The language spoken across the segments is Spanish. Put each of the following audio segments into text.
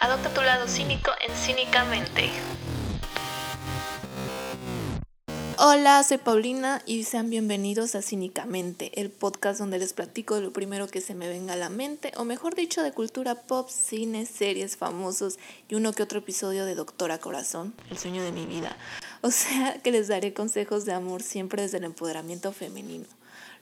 Adopta tu lado cínico en Cínicamente. Hola, soy Paulina y sean bienvenidos a Cínicamente, el podcast donde les platico de lo primero que se me venga a la mente, o mejor dicho, de cultura pop, cine, series, famosos y uno que otro episodio de Doctora Corazón, el sueño de mi vida. O sea, que les daré consejos de amor siempre desde el empoderamiento femenino,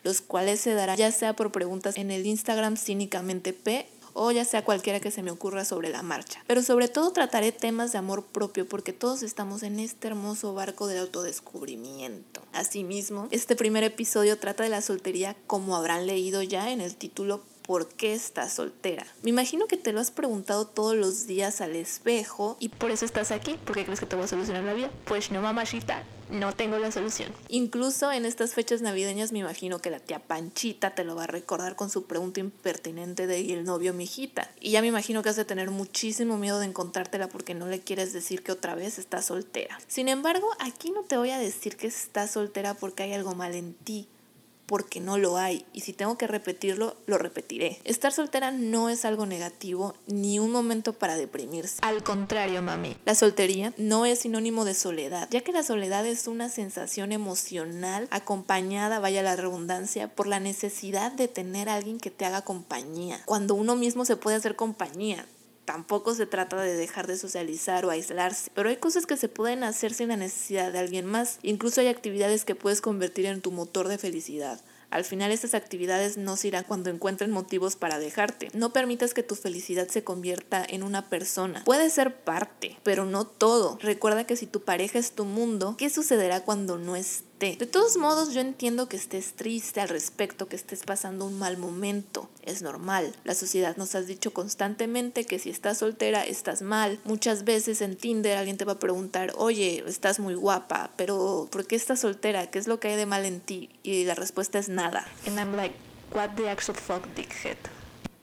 los cuales se darán ya sea por preguntas en el Instagram Cínicamente P o ya sea cualquiera que se me ocurra sobre la marcha. Pero sobre todo trataré temas de amor propio porque todos estamos en este hermoso barco del autodescubrimiento. Asimismo, este primer episodio trata de la soltería como habrán leído ya en el título ¿Por qué estás soltera? Me imagino que te lo has preguntado todos los días al espejo y por eso estás aquí. ¿Por qué crees que te voy a solucionar la vida? Pues no, mamachita, no tengo la solución. Incluso en estas fechas navideñas me imagino que la tía Panchita te lo va a recordar con su pregunta impertinente de ¿y el novio, mijita? Y ya me imagino que has de tener muchísimo miedo de encontrártela porque no le quieres decir que otra vez estás soltera. Sin embargo, aquí no te voy a decir que estás soltera porque hay algo mal en ti porque no lo hay y si tengo que repetirlo, lo repetiré. Estar soltera no es algo negativo ni un momento para deprimirse. Al contrario, mami. La soltería no es sinónimo de soledad, ya que la soledad es una sensación emocional acompañada, vaya la redundancia, por la necesidad de tener a alguien que te haga compañía. Cuando uno mismo se puede hacer compañía, tampoco se trata de dejar de socializar o aislarse, pero hay cosas que se pueden hacer sin la necesidad de alguien más. Incluso hay actividades que puedes convertir en tu motor de felicidad. Al final estas actividades no se irán cuando encuentren motivos para dejarte. No permitas que tu felicidad se convierta en una persona. Puede ser parte, pero no todo. Recuerda que si tu pareja es tu mundo, ¿qué sucederá cuando no De todos modos, yo entiendo que estés triste al respecto, que estés pasando un mal momento. Es normal. La sociedad nos ha dicho constantemente que si estás soltera estás mal. Muchas veces en Tinder alguien te va a preguntar, oye, estás muy guapa, pero ¿por qué estás soltera? ¿Qué es lo que hay de mal en ti? Y la respuesta es nada. And I'm like, what the actual fuck, dickhead?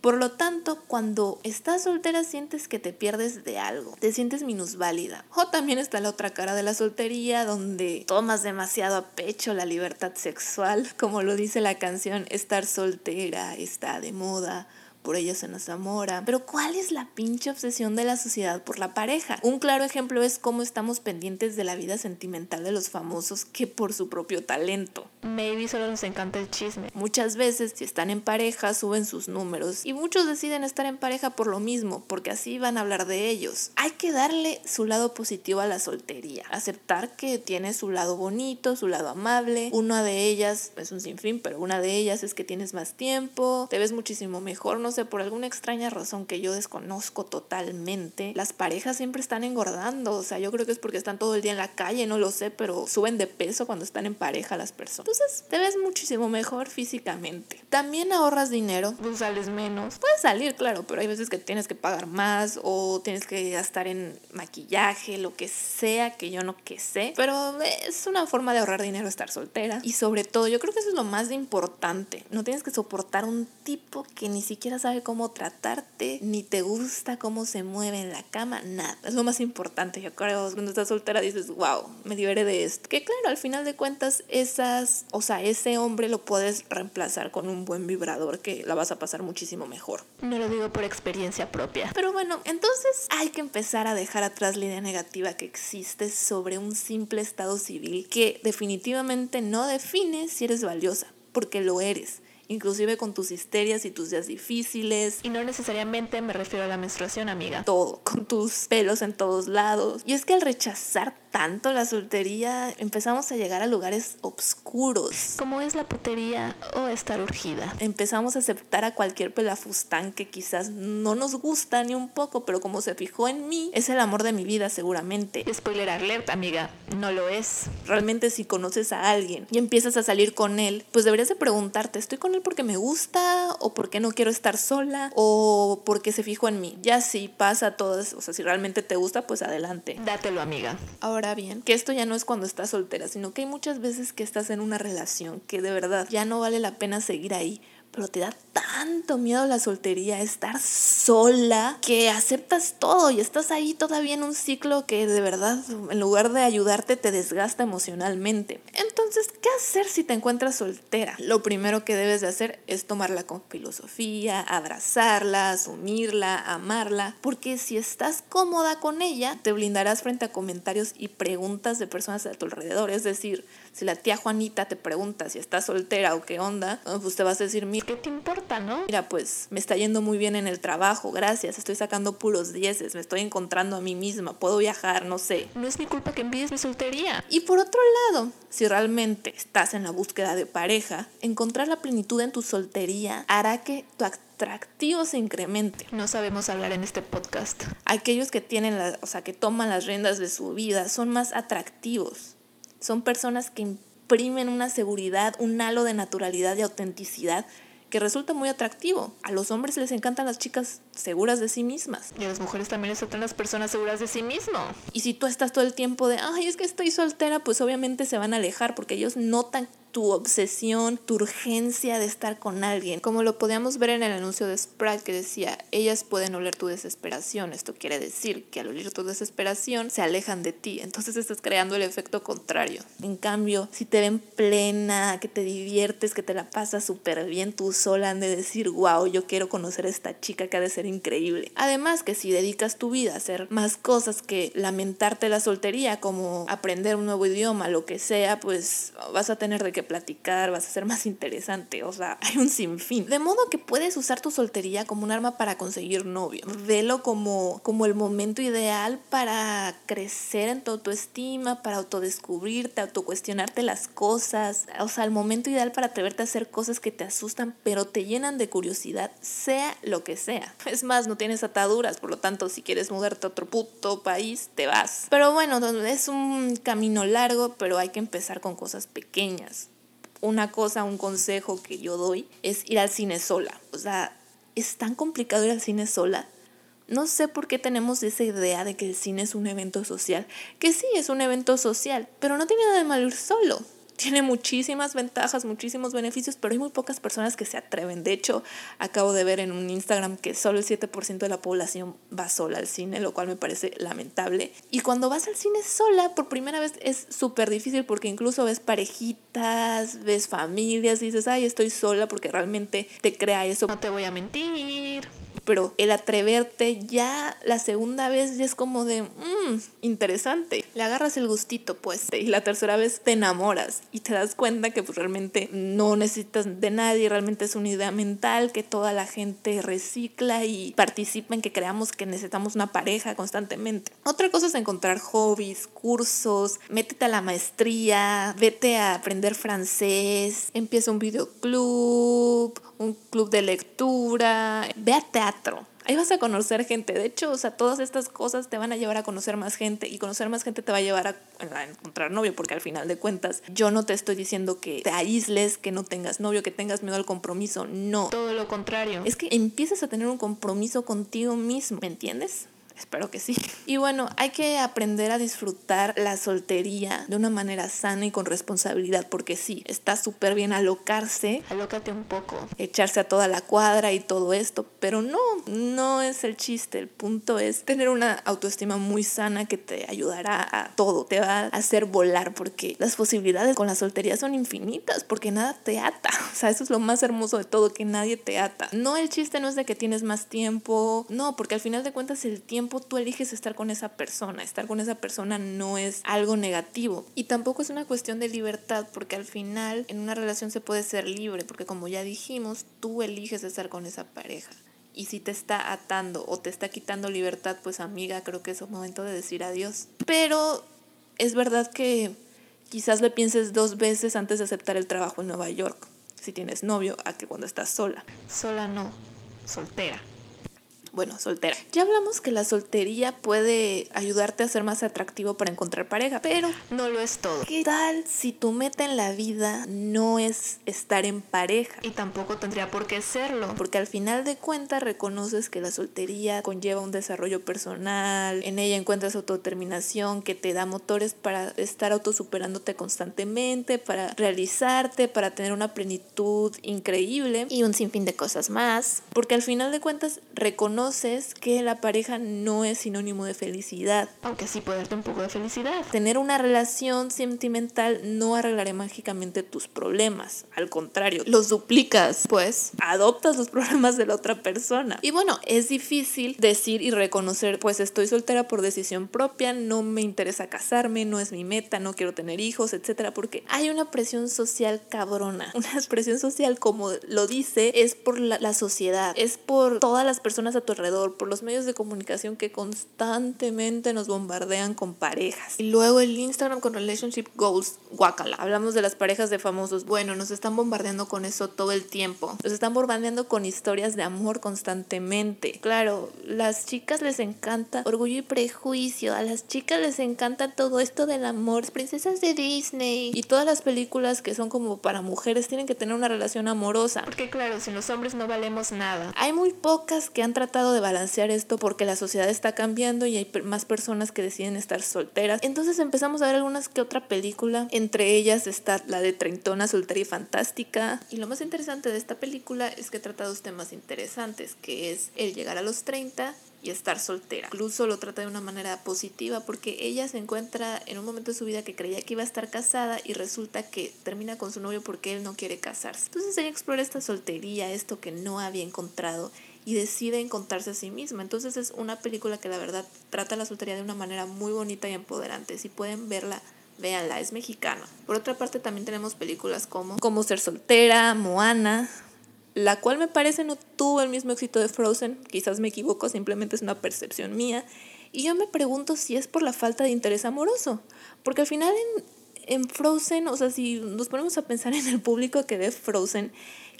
Por lo tanto, cuando estás soltera sientes que te pierdes de algo, te sientes minusválida. O también está la otra cara de la soltería donde tomas demasiado a pecho la libertad sexual, como lo dice la canción, estar soltera está de moda por ella se nos enamora. Pero ¿cuál es la pinche obsesión de la sociedad por la pareja? Un claro ejemplo es cómo estamos pendientes de la vida sentimental de los famosos que por su propio talento. Maybe solo nos encanta el chisme. Muchas veces, si están en pareja, suben sus números y muchos deciden estar en pareja por lo mismo, porque así van a hablar de ellos. Hay que darle su lado positivo a la soltería, aceptar que tiene su lado bonito, su lado amable. Una de ellas es un sinfín, pero una de ellas es que tienes más tiempo, te ves muchísimo mejor, no por alguna extraña razón que yo desconozco totalmente, las parejas siempre están engordando. O sea, yo creo que es porque están todo el día en la calle, no lo sé, pero suben de peso cuando están en pareja las personas. Entonces, te ves muchísimo mejor físicamente. También ahorras dinero, tú sales menos. Puedes salir, claro, pero hay veces que tienes que pagar más o tienes que gastar en maquillaje, lo que sea que yo no que sé. Pero es una forma de ahorrar dinero estar soltera. Y sobre todo, yo creo que eso es lo más importante. No tienes que soportar un tipo que ni siquiera sabe cómo tratarte, ni te gusta cómo se mueve en la cama, nada. Es lo más importante. Yo creo cuando estás soltera dices, wow, me liberé de esto. Que claro, al final de cuentas, esas, o sea, ese hombre lo puedes reemplazar con un buen vibrador que la vas a pasar muchísimo mejor. No lo digo por experiencia propia. Pero bueno, entonces hay que empezar a dejar atrás la idea negativa que existe sobre un simple estado civil que definitivamente no define si eres valiosa, porque lo eres inclusive con tus histerias y tus días difíciles. Y no necesariamente me refiero a la menstruación, amiga. Todo, con tus pelos en todos lados. Y es que al rechazar tanto la soltería, empezamos a llegar a lugares oscuros, como es la putería o estar urgida. Empezamos a aceptar a cualquier pelafustán que quizás no nos gusta ni un poco, pero como se fijó en mí, es el amor de mi vida seguramente. Spoiler alert, amiga, no lo es. Realmente si conoces a alguien y empiezas a salir con él, pues deberías de preguntarte, ¿estoy con él porque me gusta o porque no quiero estar sola o porque se fijó en mí? Ya si pasa todas, o sea, si realmente te gusta, pues adelante. Dátelo, amiga. Ahora bien, que esto ya no es cuando estás soltera, sino que hay muchas veces que estás en una relación que de verdad ya no vale la pena seguir ahí pero te da tanto miedo la soltería, estar sola, que aceptas todo y estás ahí todavía en un ciclo que de verdad, en lugar de ayudarte, te desgasta emocionalmente. Entonces, ¿qué hacer si te encuentras soltera? Lo primero que debes de hacer es tomarla con filosofía, abrazarla, asumirla, amarla, porque si estás cómoda con ella, te blindarás frente a comentarios y preguntas de personas a tu alrededor. Es decir, si la tía Juanita te pregunta si estás soltera o qué onda, pues te vas a decir, mira, ¿qué te importa, no? Mira, pues me está yendo muy bien en el trabajo, gracias, estoy sacando puros dieces, me estoy encontrando a mí misma, puedo viajar, no sé. No es mi culpa que envíes mi soltería. Y por otro lado, si realmente estás en la búsqueda de pareja, encontrar la plenitud en tu soltería hará que tu atractivo se incremente. No sabemos hablar en este podcast. Aquellos que tienen, la, o sea, que toman las riendas de su vida son más atractivos son personas que imprimen una seguridad, un halo de naturalidad y autenticidad que resulta muy atractivo. A los hombres les encantan las chicas seguras de sí mismas. Y a las mujeres también les encantan las personas seguras de sí mismo. Y si tú estás todo el tiempo de, ay, es que estoy soltera, pues obviamente se van a alejar porque ellos notan tu obsesión, tu urgencia de estar con alguien. Como lo podíamos ver en el anuncio de Sprite que decía, ellas pueden oler tu desesperación. Esto quiere decir que al oler tu desesperación se alejan de ti. Entonces estás creando el efecto contrario. En cambio, si te ven plena, que te diviertes, que te la pasas súper bien tú sola, han de decir, wow, yo quiero conocer a esta chica que ha de ser increíble. Además que si dedicas tu vida a hacer más cosas que lamentarte la soltería, como aprender un nuevo idioma, lo que sea, pues vas a tener de qué platicar, vas a ser más interesante, o sea, hay un sinfín. De modo que puedes usar tu soltería como un arma para conseguir novio. Velo como, como el momento ideal para crecer en tu autoestima, para autodescubrirte, autocuestionarte las cosas, o sea, el momento ideal para atreverte a hacer cosas que te asustan, pero te llenan de curiosidad, sea lo que sea. Es más, no tienes ataduras, por lo tanto, si quieres mudarte a otro puto país, te vas. Pero bueno, es un camino largo, pero hay que empezar con cosas pequeñas una cosa, un consejo que yo doy es ir al cine sola. O sea, es tan complicado ir al cine sola. No sé por qué tenemos esa idea de que el cine es un evento social. Que sí, es un evento social, pero no tiene nada de malo ir solo tiene muchísimas ventajas, muchísimos beneficios, pero hay muy pocas personas que se atreven. De hecho, acabo de ver en un Instagram que solo el 7% de la población va sola al cine, lo cual me parece lamentable. Y cuando vas al cine sola, por primera vez es súper difícil porque incluso ves parejitas, ves familias, dices, ay, estoy sola porque realmente te crea eso. No te voy a mentir pero el atreverte ya la segunda vez ya es como de, mmm, interesante. Le agarras el gustito, pues, y la tercera vez te enamoras y te das cuenta que pues realmente no necesitas de nadie, realmente es una idea mental que toda la gente recicla y participa en que creamos que necesitamos una pareja constantemente. Otra cosa es encontrar hobbies, cursos, métete a la maestría, vete a aprender francés, empieza un videoclub, un club de lectura, ve a teatro. Ahí vas a conocer gente. De hecho, o sea, todas estas cosas te van a llevar a conocer más gente y conocer más gente te va a llevar a, a, encontrar novio, porque al final de cuentas yo no te estoy diciendo que te aísles, que no tengas novio, que tengas miedo al compromiso. No. Todo lo contrario. Es que empiezas a tener un compromiso contigo mismo, ¿me entiendes? Espero que sí. Y bueno, hay que aprender a disfrutar la soltería de una manera sana y con responsabilidad, porque sí, está súper bien alocarse. Alócate un poco. Echarse a toda la cuadra y todo esto, pero no, no es el chiste. El punto es tener una autoestima muy sana que te ayudará a todo, te va a hacer volar, porque las posibilidades con la soltería son infinitas, porque nada te ata. O sea, eso es lo más hermoso de todo, que nadie te ata. No, el chiste no es de que tienes más tiempo, no, porque al final de cuentas el tiempo tú eliges estar con esa persona. Estar con esa persona no es algo negativo. Y tampoco es una cuestión de libertad, porque al final en una relación se puede ser libre, porque como ya dijimos, tú eliges estar con esa pareja. Y si te está atando o te está quitando libertad, pues amiga, creo que es un momento de decir adiós. Pero es verdad que quizás le pienses dos veces antes de aceptar el trabajo en Nueva York, si tienes novio, a que cuando estás sola. Sola no, soltera. Bueno, soltera. Ya hablamos que la soltería puede ayudarte a ser más atractivo para encontrar pareja, pero no lo es todo. ¿Qué tal si tu meta en la vida no es estar en pareja? Y tampoco tendría por qué serlo. Porque al final de cuentas reconoces que la soltería conlleva un desarrollo personal, en ella encuentras autodeterminación que te da motores para estar autosuperándote constantemente, para realizarte, para tener una plenitud increíble y un sinfín de cosas más. Porque al final de cuentas reconoces que la pareja no es sinónimo de felicidad. Aunque sí puede darte un poco de felicidad. Tener una relación sentimental no arreglará mágicamente tus problemas. Al contrario, los duplicas, pues adoptas los problemas de la otra persona. Y bueno, es difícil decir y reconocer, pues estoy soltera por decisión propia, no me interesa casarme, no es mi meta, no quiero tener hijos, etcétera, porque hay una presión social cabrona. Una presión social, como lo dice, es por la, la sociedad, es por todas las personas a tu alrededor, por los medios de comunicación que constantemente nos bombardean con parejas. Y luego el Instagram con Relationship Goals, guacala. Hablamos de las parejas de famosos. Bueno, nos están bombardeando con eso todo el tiempo. Nos están bombardeando con historias de amor constantemente. Claro, las chicas les encanta orgullo y prejuicio. A las chicas les encanta todo esto del amor. Princesas de Disney y todas las películas que son como para mujeres tienen que tener una relación amorosa. Porque claro, sin los hombres no valemos nada. Hay muy pocas que han tratado de balancear esto porque la sociedad está cambiando y hay más personas que deciden estar solteras. Entonces empezamos a ver algunas que otra película. Entre ellas está la de Treintona, Soltera y Fantástica. Y lo más interesante de esta película es que trata dos temas interesantes, que es el llegar a los 30 y estar soltera. Incluso lo trata de una manera positiva porque ella se encuentra en un momento de su vida que creía que iba a estar casada y resulta que termina con su novio porque él no quiere casarse. Entonces ella explora esta soltería, esto que no había encontrado y decide encontrarse a sí misma. Entonces es una película que la verdad trata la soltería de una manera muy bonita y empoderante. Si pueden verla, véanla, es mexicana. Por otra parte también tenemos películas como Como ser soltera, Moana, la cual me parece no tuvo el mismo éxito de Frozen, quizás me equivoco, simplemente es una percepción mía. Y yo me pregunto si es por la falta de interés amoroso, porque al final en, en Frozen, o sea, si nos ponemos a pensar en el público que ve Frozen,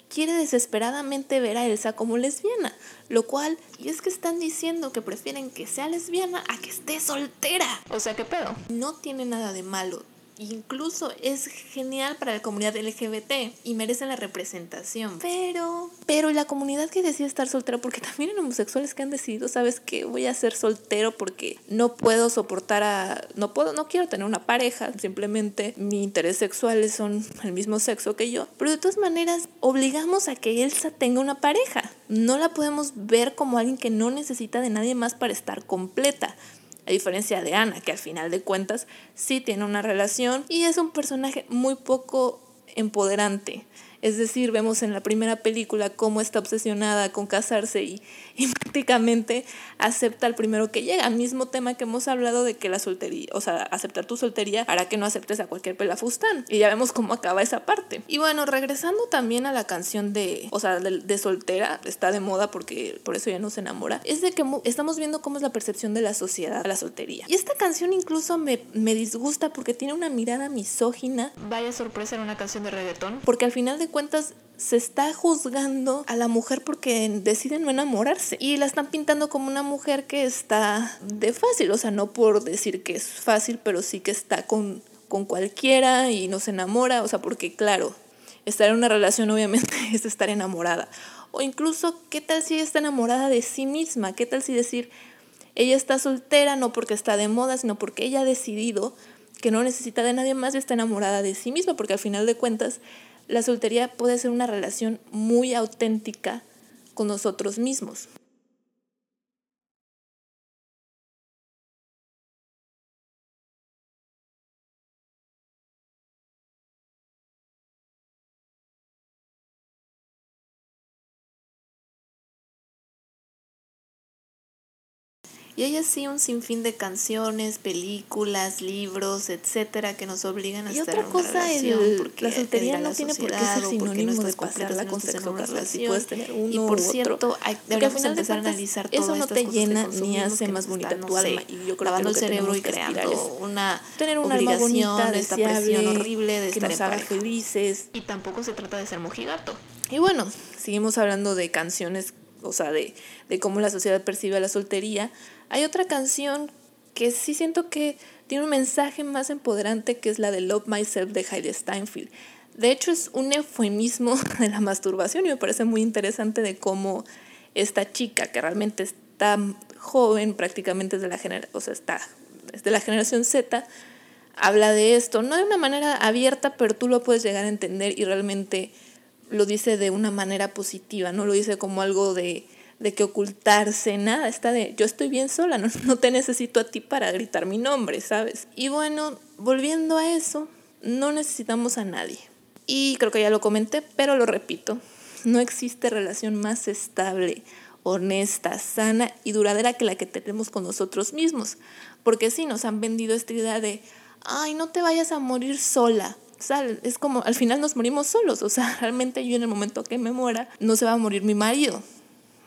quiere desesperadamente ver a Elsa como lesbiana, lo cual, y es que están diciendo que prefieren que sea lesbiana a que esté soltera. O sea, ¿qué pedo? No tiene nada de malo. Incluso es genial para la comunidad LGBT y merece la representación. Pero, pero la comunidad que decide estar soltera, porque también hay homosexuales que han decidido, sabes que voy a ser soltero porque no puedo soportar a, no puedo, no quiero tener una pareja, simplemente mi interés sexual son el mismo sexo que yo. Pero de todas maneras, obligamos a que Elsa tenga una pareja. No la podemos ver como alguien que no necesita de nadie más para estar completa a diferencia de Ana, que al final de cuentas sí tiene una relación y es un personaje muy poco empoderante. Es decir, vemos en la primera película cómo está obsesionada con casarse y, y, prácticamente acepta al primero que llega. Mismo tema que hemos hablado de que la soltería, o sea, aceptar tu soltería hará que no aceptes a cualquier pelafustán. Y ya vemos cómo acaba esa parte. Y bueno, regresando también a la canción de, o sea, de, de soltera, está de moda porque por eso ya no se enamora, es de que estamos viendo cómo es la percepción de la sociedad a la soltería. Y esta canción incluso me, me disgusta porque tiene una mirada misógina. Vaya sorpresa en una canción de reggaetón. Porque al final de cuentas se está juzgando a la mujer porque decide no enamorarse y la están pintando como una mujer que está de fácil, o sea, no por decir que es fácil, pero sí que está con, con cualquiera y no se enamora, o sea, porque claro, estar en una relación obviamente es estar enamorada. O incluso, ¿qué tal si ella está enamorada de sí misma? ¿Qué tal si decir, ella está soltera no porque está de moda, sino porque ella ha decidido que no necesita de nadie más y está enamorada de sí misma, porque al final de cuentas la soltería puede ser una relación muy auténtica con nosotros mismos. Y hay así un sinfín de canciones, películas, libros, etcétera, que nos obligan a y estar otra en cosa, una relación. el, porque la soltería no la tiene por qué ser o porque no sinónimo de estás pasarla con sexo una casual. Si puedes tener uno y u por otro. cierto, al deberíamos empezar a analizar eso todas no estas te cosas que llena ni hace que más bonita tu alma. Y yo creo que lavando lo el que cerebro y que creando una tener un alma obligación bonita, de esta deseable, presión horrible de que estar nos en pareja. felices. Y tampoco se trata de ser mojigato. Y bueno, seguimos hablando de canciones o sea, de, de cómo la sociedad percibe la soltería, hay otra canción que sí siento que tiene un mensaje más empoderante que es la de Love Myself de Heidi Steinfeld. De hecho, es un eufemismo de la masturbación y me parece muy interesante de cómo esta chica, que realmente está joven, prácticamente es de la, genera o sea, está, es de la generación Z, habla de esto, no de una manera abierta, pero tú lo puedes llegar a entender y realmente lo dice de una manera positiva, no lo dice como algo de, de que ocultarse, nada, está de yo estoy bien sola, no, no te necesito a ti para gritar mi nombre, ¿sabes? Y bueno, volviendo a eso, no necesitamos a nadie. Y creo que ya lo comenté, pero lo repito, no existe relación más estable, honesta, sana y duradera que la que tenemos con nosotros mismos. Porque sí, nos han vendido esta idea de, ay, no te vayas a morir sola. Es como, al final nos morimos solos. O sea, realmente yo en el momento que me muera, no se va a morir mi marido.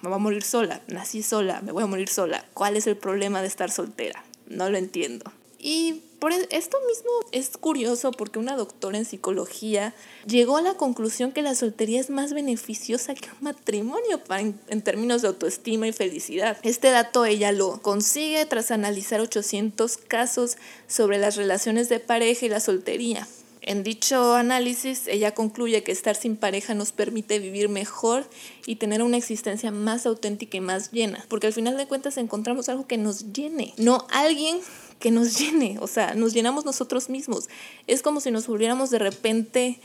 Me va a morir sola. Nací sola, me voy a morir sola. ¿Cuál es el problema de estar soltera? No lo entiendo. Y por e, esto mismo es curioso porque una doctora en psicología llegó a la conclusión que la soltería es más beneficiosa que un matrimonio en, en, términos de autoestima y felicidad. Este dato ella lo consigue tras analizar 800 casos sobre las relaciones de pareja y la soltería. En dicho análisis, ella concluye que estar sin pareja nos permite vivir mejor y tener una existencia más auténtica y más llena, porque al final de cuentas encontramos algo que nos llene, no alguien que nos llene, o sea, nos llenamos nosotros mismos. Es como si nos volviéramos de repente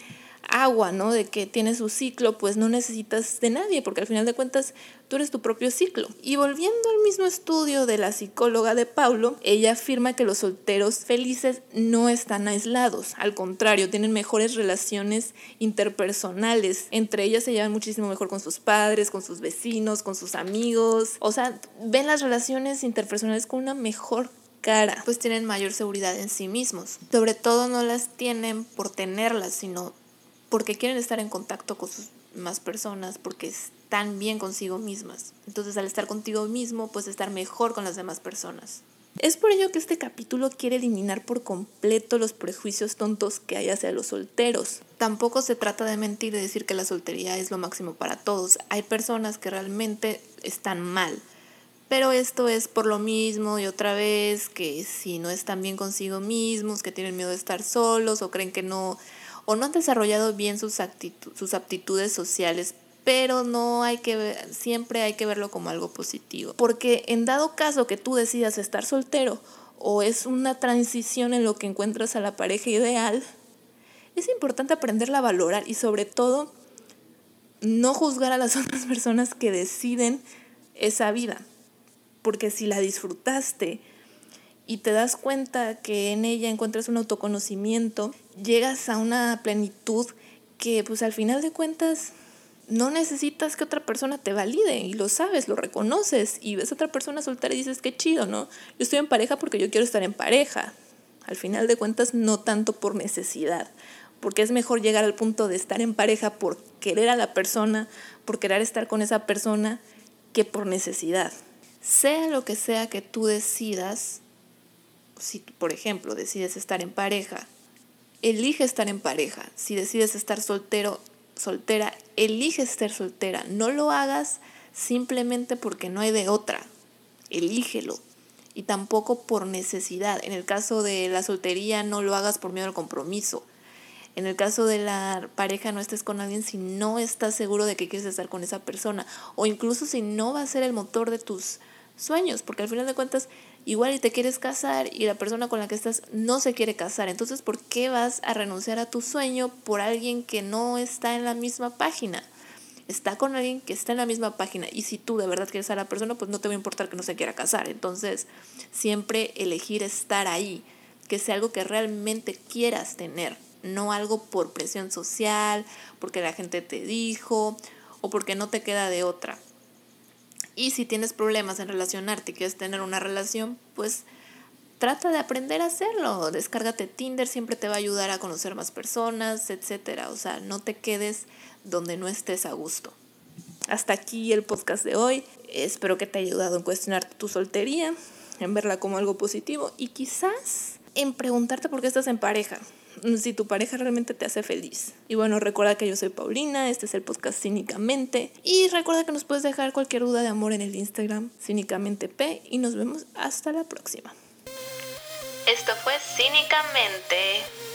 agua, ¿no? De que tiene su ciclo, pues no necesitas de nadie, porque al final de cuentas tú eres tu propio ciclo. Y volviendo al mismo estudio de la psicóloga de Paulo, ella afirma que los solteros felices no están aislados, al contrario, tienen mejores relaciones interpersonales. Entre ellas se llevan muchísimo mejor con sus padres, con sus vecinos, con sus amigos. O sea, ven las relaciones interpersonales con una mejor cara. Pues tienen mayor seguridad en sí mismos. Sobre todo no las tienen por tenerlas, sino porque quieren estar en contacto con sus más personas, porque están bien consigo mismas. Entonces al estar contigo mismo, pues estar mejor con las demás personas. Es por ello que este capítulo quiere eliminar por completo los prejuicios tontos que hay hacia los solteros. Tampoco se trata de mentir y decir que la soltería es lo máximo para todos. Hay personas que realmente están mal. Pero esto es por lo mismo y otra vez que si no están bien consigo mismos, que tienen miedo de estar solos o creen que no o no han desarrollado bien sus, sus aptitudes sociales, pero no hay que ver, siempre hay que verlo como algo positivo. Porque en dado caso que tú decidas estar soltero o es una transición en lo que encuentras a la pareja ideal, es importante aprenderla a valorar y sobre todo no juzgar a las otras personas que deciden esa vida. Porque si la disfrutaste, y te das cuenta que en ella encuentras un autoconocimiento, llegas a una plenitud que pues al final de cuentas no necesitas que otra persona te valide y lo sabes, lo reconoces y ves a otra persona soltera y dices qué chido, ¿no? Yo estoy en pareja porque yo quiero estar en pareja. Al final de cuentas no tanto por necesidad, porque es mejor llegar al punto de estar en pareja por querer a la persona, por querer estar con esa persona, que por necesidad. Sea lo que sea que tú decidas, si, por ejemplo, decides estar en pareja, elige estar en pareja. Si decides estar soltero, soltera, elige estar soltera. No lo hagas simplemente porque no hay de otra. Elígelo. Y tampoco por necesidad. En el caso de la soltería, no lo hagas por miedo al compromiso. En el caso de la pareja, no estés con alguien si no estás seguro de que quieres estar con esa persona. O incluso si no va a ser el motor de tus sueños. Porque al final de cuentas, igual y te quieres casar y la persona con la que estás no se quiere casar. Entonces, ¿por qué vas a renunciar a tu sueño por alguien que no está en la misma página? Está con alguien que está en la misma página y si tú de verdad quieres a la persona, pues no te va a importar que no se quiera casar. Entonces, siempre elegir estar ahí, que sea algo que realmente quieras tener, no algo por presión social, porque la gente te dijo o porque no te queda de otra. Y si tienes problemas en relacionarte y quieres tener una relación, pues trata de aprender a hacerlo. Descárgate Tinder, siempre te va a ayudar a conocer más personas, etc. O sea, no te quedes donde no estés a gusto. Hasta aquí el podcast de hoy. Espero que te haya ayudado en cuestionar tu soltería, en verla como algo positivo y quizás en preguntarte por qué estás en pareja. Si tu pareja realmente te hace feliz. Y bueno, recuerda que yo soy Paulina, este es el podcast Cínicamente. Y recuerda que nos puedes dejar cualquier duda de amor en el Instagram, Cínicamente P. Y nos vemos hasta la próxima. Esto fue Cínicamente.